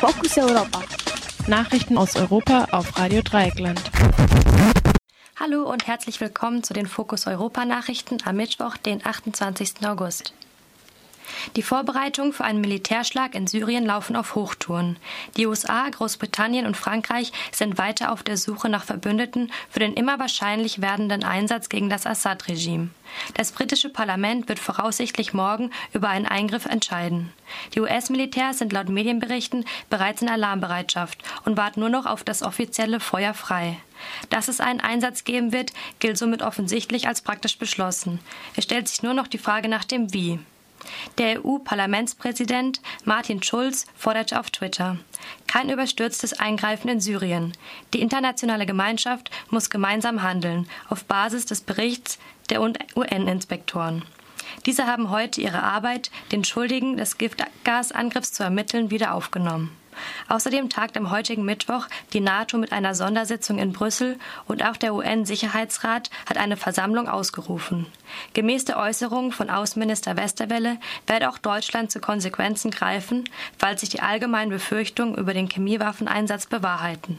Fokus Europa. Nachrichten aus Europa auf Radio Dreieckland. Hallo und herzlich willkommen zu den Fokus Europa Nachrichten am Mittwoch, den 28. August. Die Vorbereitungen für einen Militärschlag in Syrien laufen auf Hochtouren. Die USA, Großbritannien und Frankreich sind weiter auf der Suche nach Verbündeten für den immer wahrscheinlich werdenden Einsatz gegen das Assad-Regime. Das britische Parlament wird voraussichtlich morgen über einen Eingriff entscheiden. Die US-Militärs sind laut Medienberichten bereits in Alarmbereitschaft und warten nur noch auf das offizielle Feuer frei. Dass es einen Einsatz geben wird, gilt somit offensichtlich als praktisch beschlossen. Es stellt sich nur noch die Frage nach dem Wie. Der EU-Parlamentspräsident Martin Schulz forderte auf Twitter kein überstürztes Eingreifen in Syrien. Die internationale Gemeinschaft muss gemeinsam handeln, auf Basis des Berichts der UN-Inspektoren. Diese haben heute ihre Arbeit, den Schuldigen des Giftgasangriffs zu ermitteln, wieder aufgenommen. Außerdem tagt am heutigen Mittwoch die NATO mit einer Sondersitzung in Brüssel und auch der UN-Sicherheitsrat hat eine Versammlung ausgerufen. Gemäß der Äußerung von Außenminister Westerwelle werde auch Deutschland zu Konsequenzen greifen, falls sich die allgemeinen Befürchtungen über den Chemiewaffeneinsatz bewahrheiten.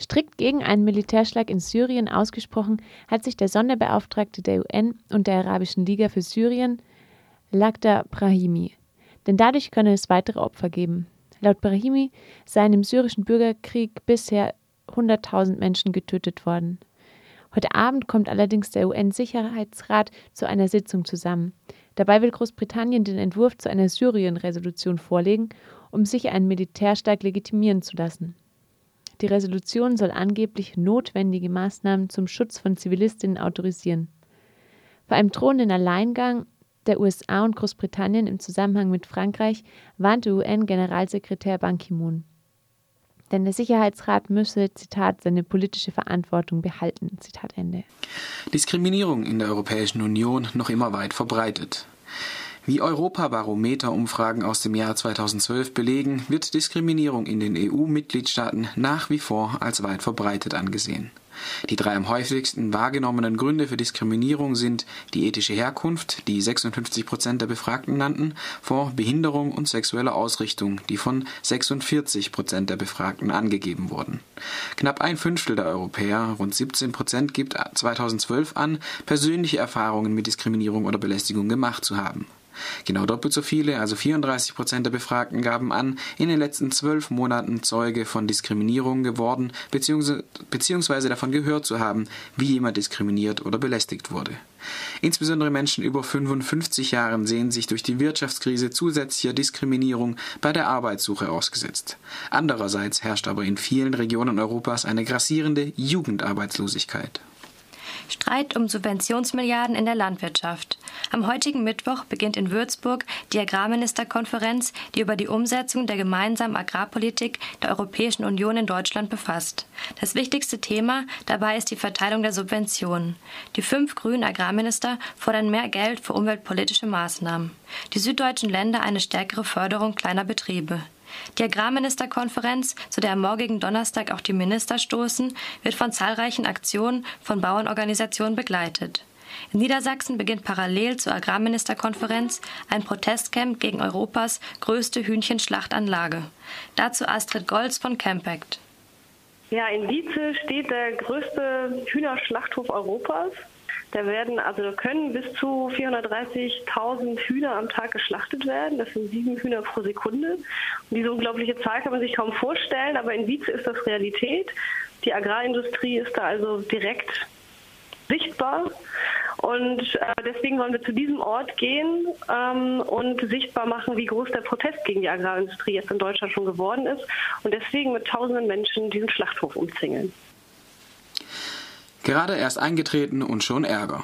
Strikt gegen einen Militärschlag in Syrien ausgesprochen hat sich der Sonderbeauftragte der UN und der Arabischen Liga für Syrien, Lakhdar Brahimi. Denn dadurch könne es weitere Opfer geben. Laut Brahimi seien im syrischen Bürgerkrieg bisher 100.000 Menschen getötet worden. Heute Abend kommt allerdings der UN-Sicherheitsrat zu einer Sitzung zusammen. Dabei will Großbritannien den Entwurf zu einer Syrien-Resolution vorlegen, um sich einen Militärstaat legitimieren zu lassen. Die Resolution soll angeblich notwendige Maßnahmen zum Schutz von Zivilistinnen autorisieren. Vor einem drohenden Alleingang der USA und Großbritannien im Zusammenhang mit Frankreich warnte UN-Generalsekretär Ban Ki-moon. Denn der Sicherheitsrat müsse, Zitat, seine politische Verantwortung behalten. Zitat Ende. Diskriminierung in der Europäischen Union noch immer weit verbreitet. Wie Europabarometer-Umfragen aus dem Jahr 2012 belegen, wird Diskriminierung in den EU-Mitgliedstaaten nach wie vor als weit verbreitet angesehen. Die drei am häufigsten wahrgenommenen Gründe für Diskriminierung sind die ethische Herkunft, die 56 Prozent der Befragten nannten, vor Behinderung und sexueller Ausrichtung, die von 46 Prozent der Befragten angegeben wurden. Knapp ein Fünftel der Europäer, rund 17 Prozent, gibt 2012 an, persönliche Erfahrungen mit Diskriminierung oder Belästigung gemacht zu haben Genau doppelt so viele, also 34 Prozent der Befragten gaben an, in den letzten zwölf Monaten Zeuge von Diskriminierung geworden bzw. davon gehört zu haben, wie jemand diskriminiert oder belästigt wurde. Insbesondere Menschen über 55 Jahren sehen sich durch die Wirtschaftskrise zusätzlicher Diskriminierung bei der Arbeitssuche ausgesetzt. Andererseits herrscht aber in vielen Regionen Europas eine grassierende Jugendarbeitslosigkeit. Streit um Subventionsmilliarden in der Landwirtschaft. Am heutigen Mittwoch beginnt in Würzburg die Agrarministerkonferenz, die über die Umsetzung der gemeinsamen Agrarpolitik der Europäischen Union in Deutschland befasst. Das wichtigste Thema dabei ist die Verteilung der Subventionen. Die fünf grünen Agrarminister fordern mehr Geld für umweltpolitische Maßnahmen. Die süddeutschen Länder eine stärkere Förderung kleiner Betriebe. Die Agrarministerkonferenz, zu der am morgigen Donnerstag auch die Minister stoßen, wird von zahlreichen Aktionen von Bauernorganisationen begleitet. In Niedersachsen beginnt parallel zur Agrarministerkonferenz ein Protestcamp gegen Europas größte Hühnchenschlachtanlage. Dazu Astrid Golz von Campact. Ja, in Wietze steht der größte Hühnerschlachthof Europas. Da werden, also können bis zu 430.000 Hühner am Tag geschlachtet werden. Das sind sieben Hühner pro Sekunde. Und diese unglaubliche Zahl kann man sich kaum vorstellen, aber in Wietze ist das Realität. Die Agrarindustrie ist da also direkt sichtbar. Und äh, deswegen wollen wir zu diesem Ort gehen ähm, und sichtbar machen, wie groß der Protest gegen die Agrarindustrie jetzt in Deutschland schon geworden ist. Und deswegen mit tausenden Menschen diesen Schlachthof umzingeln. Gerade erst eingetreten und schon Ärger.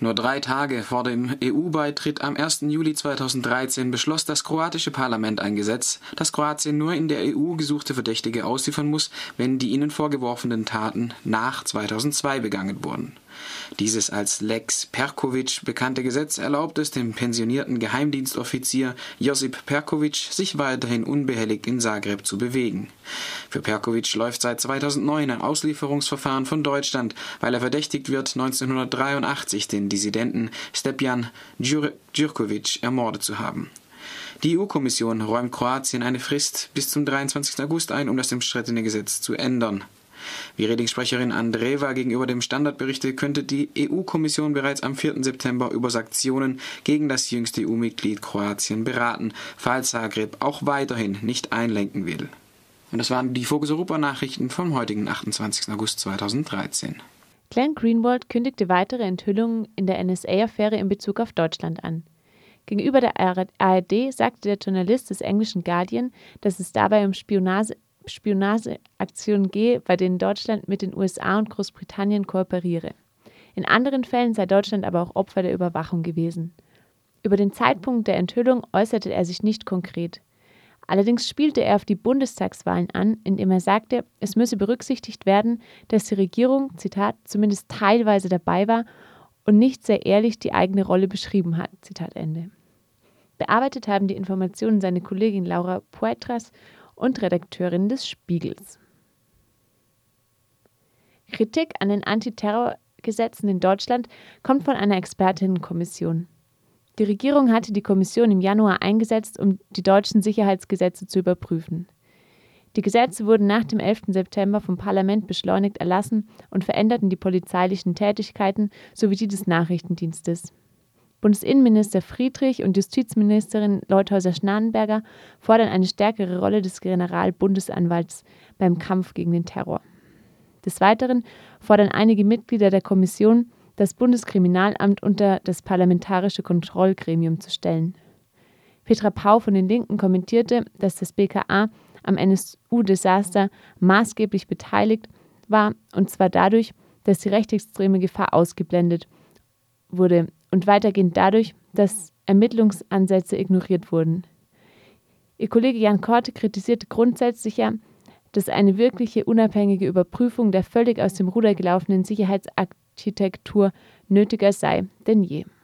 Nur drei Tage vor dem EU-Beitritt am 1. Juli 2013 beschloss das kroatische Parlament ein Gesetz, das Kroatien nur in der EU gesuchte Verdächtige ausliefern muss, wenn die ihnen vorgeworfenen Taten nach 2002 begangen wurden. Dieses als Lex Perkovic bekannte Gesetz erlaubt es dem pensionierten Geheimdienstoffizier Josip Perkovic, sich weiterhin unbehelligt in Zagreb zu bewegen. Für Perkovic läuft seit 2009 ein Auslieferungsverfahren von Deutschland, weil er verdächtigt wird, 1983 den Dissidenten Stepjan Djurkovic ermordet zu haben. Die EU-Kommission räumt Kroatien eine Frist bis zum 23. August ein, um das umstrittene Gesetz zu ändern. Wie Redingssprecherin Andreva gegenüber dem Standard berichtet, könnte die EU-Kommission bereits am 4. September über Sanktionen gegen das jüngste EU-Mitglied Kroatien beraten, falls Zagreb auch weiterhin nicht einlenken will. Und das waren die Fokus Europa Nachrichten vom heutigen 28. August 2013. Glenn Greenwald kündigte weitere Enthüllungen in der NSA-Affäre in Bezug auf Deutschland an. Gegenüber der ARD sagte der Journalist des englischen Guardian, dass es dabei um Spionage, Spionageaktionen gehe, bei denen Deutschland mit den USA und Großbritannien kooperiere. In anderen Fällen sei Deutschland aber auch Opfer der Überwachung gewesen. Über den Zeitpunkt der Enthüllung äußerte er sich nicht konkret. Allerdings spielte er auf die Bundestagswahlen an, indem er sagte, es müsse berücksichtigt werden, dass die Regierung, Zitat, zumindest teilweise dabei war und nicht sehr ehrlich die eigene Rolle beschrieben hat. Zitat Ende. Bearbeitet haben die Informationen seine Kollegin Laura Poitras und Redakteurin des Spiegels. Kritik an den Antiterrorgesetzen in Deutschland kommt von einer Expertinnenkommission. Die Regierung hatte die Kommission im Januar eingesetzt, um die deutschen Sicherheitsgesetze zu überprüfen. Die Gesetze wurden nach dem 11. September vom Parlament beschleunigt erlassen und veränderten die polizeilichen Tätigkeiten sowie die des Nachrichtendienstes. Bundesinnenminister Friedrich und Justizministerin Leuthäuser-Schnarrenberger fordern eine stärkere Rolle des Generalbundesanwalts beim Kampf gegen den Terror. Des Weiteren fordern einige Mitglieder der Kommission, das Bundeskriminalamt unter das Parlamentarische Kontrollgremium zu stellen. Petra Pau von den Linken kommentierte, dass das BKA am NSU-Desaster maßgeblich beteiligt war, und zwar dadurch, dass die rechtsextreme Gefahr ausgeblendet wurde und weitergehend dadurch, dass Ermittlungsansätze ignoriert wurden. Ihr Kollege Jan Korte kritisierte grundsätzlich ja, dass eine wirkliche unabhängige Überprüfung der völlig aus dem Ruder gelaufenen Sicherheitsarchitektur nötiger sei denn je.